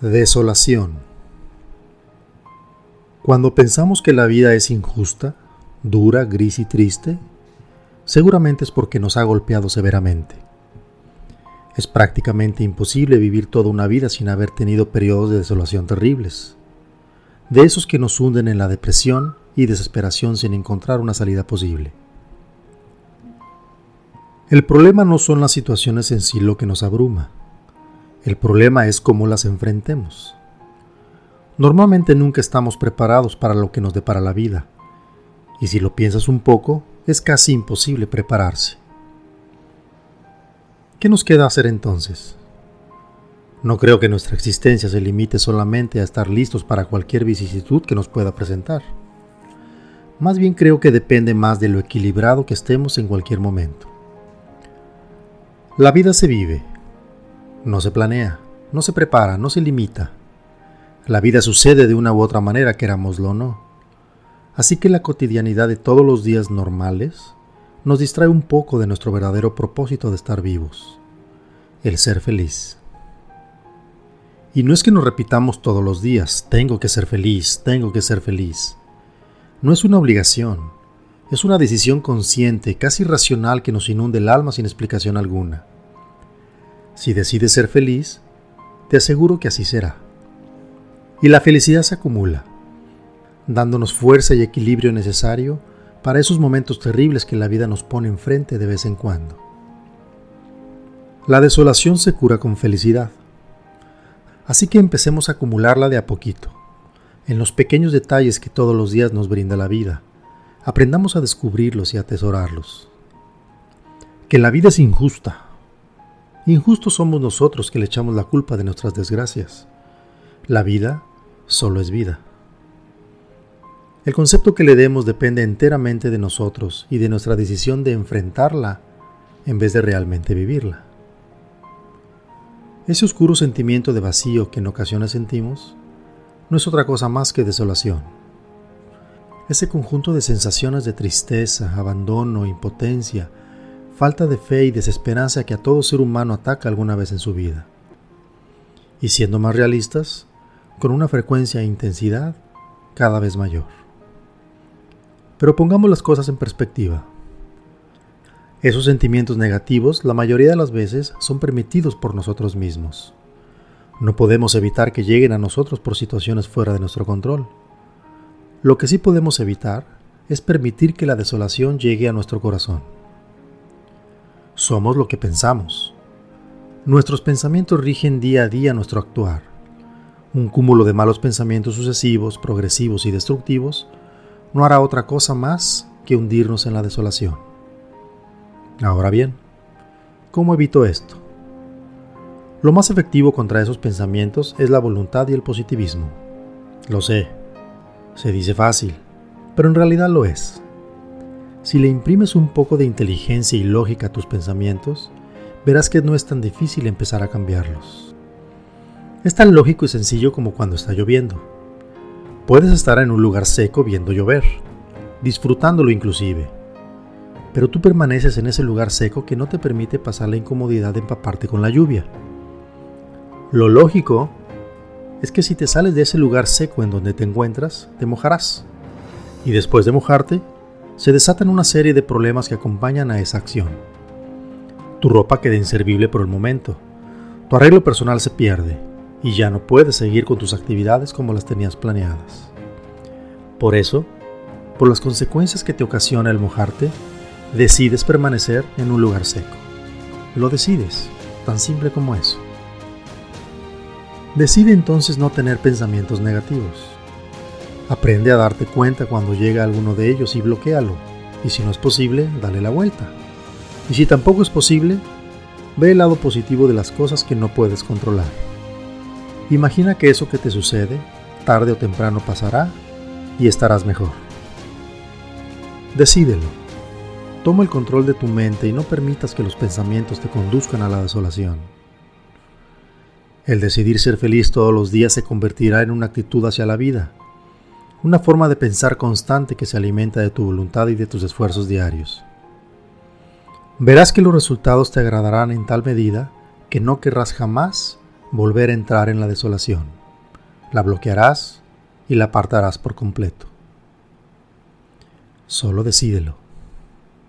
Desolación. Cuando pensamos que la vida es injusta, dura, gris y triste, seguramente es porque nos ha golpeado severamente. Es prácticamente imposible vivir toda una vida sin haber tenido periodos de desolación terribles, de esos que nos hunden en la depresión y desesperación sin encontrar una salida posible. El problema no son las situaciones en sí lo que nos abruma, el problema es cómo las enfrentemos. Normalmente nunca estamos preparados para lo que nos depara la vida, y si lo piensas un poco, es casi imposible prepararse. ¿Qué nos queda hacer entonces? No creo que nuestra existencia se limite solamente a estar listos para cualquier vicisitud que nos pueda presentar. Más bien creo que depende más de lo equilibrado que estemos en cualquier momento. La vida se vive, no se planea, no se prepara, no se limita. La vida sucede de una u otra manera, querámoslo o no. Así que la cotidianidad de todos los días normales nos distrae un poco de nuestro verdadero propósito de estar vivos, el ser feliz. Y no es que nos repitamos todos los días, tengo que ser feliz, tengo que ser feliz. No es una obligación, es una decisión consciente, casi racional que nos inunde el alma sin explicación alguna. Si decides ser feliz, te aseguro que así será. Y la felicidad se acumula, dándonos fuerza y equilibrio necesario para esos momentos terribles que la vida nos pone enfrente de vez en cuando. La desolación se cura con felicidad. Así que empecemos a acumularla de a poquito, en los pequeños detalles que todos los días nos brinda la vida. Aprendamos a descubrirlos y atesorarlos. Que la vida es injusta, Injustos somos nosotros que le echamos la culpa de nuestras desgracias. La vida solo es vida. El concepto que le demos depende enteramente de nosotros y de nuestra decisión de enfrentarla en vez de realmente vivirla. Ese oscuro sentimiento de vacío que en ocasiones sentimos no es otra cosa más que desolación. Ese conjunto de sensaciones de tristeza, abandono, impotencia, falta de fe y desesperanza que a todo ser humano ataca alguna vez en su vida. Y siendo más realistas, con una frecuencia e intensidad cada vez mayor. Pero pongamos las cosas en perspectiva. Esos sentimientos negativos la mayoría de las veces son permitidos por nosotros mismos. No podemos evitar que lleguen a nosotros por situaciones fuera de nuestro control. Lo que sí podemos evitar es permitir que la desolación llegue a nuestro corazón. Somos lo que pensamos. Nuestros pensamientos rigen día a día nuestro actuar. Un cúmulo de malos pensamientos sucesivos, progresivos y destructivos no hará otra cosa más que hundirnos en la desolación. Ahora bien, ¿cómo evito esto? Lo más efectivo contra esos pensamientos es la voluntad y el positivismo. Lo sé, se dice fácil, pero en realidad lo es. Si le imprimes un poco de inteligencia y lógica a tus pensamientos, verás que no es tan difícil empezar a cambiarlos. Es tan lógico y sencillo como cuando está lloviendo. Puedes estar en un lugar seco viendo llover, disfrutándolo inclusive, pero tú permaneces en ese lugar seco que no te permite pasar la incomodidad de empaparte con la lluvia. Lo lógico es que si te sales de ese lugar seco en donde te encuentras, te mojarás. Y después de mojarte, se desatan una serie de problemas que acompañan a esa acción. Tu ropa queda inservible por el momento, tu arreglo personal se pierde y ya no puedes seguir con tus actividades como las tenías planeadas. Por eso, por las consecuencias que te ocasiona el mojarte, decides permanecer en un lugar seco. Lo decides, tan simple como eso. Decide entonces no tener pensamientos negativos Aprende a darte cuenta cuando llega alguno de ellos y bloquealo. Y si no es posible, dale la vuelta. Y si tampoco es posible, ve el lado positivo de las cosas que no puedes controlar. Imagina que eso que te sucede, tarde o temprano pasará y estarás mejor. Decídelo. Toma el control de tu mente y no permitas que los pensamientos te conduzcan a la desolación. El decidir ser feliz todos los días se convertirá en una actitud hacia la vida una forma de pensar constante que se alimenta de tu voluntad y de tus esfuerzos diarios. Verás que los resultados te agradarán en tal medida que no querrás jamás volver a entrar en la desolación. La bloquearás y la apartarás por completo. Solo decídelo.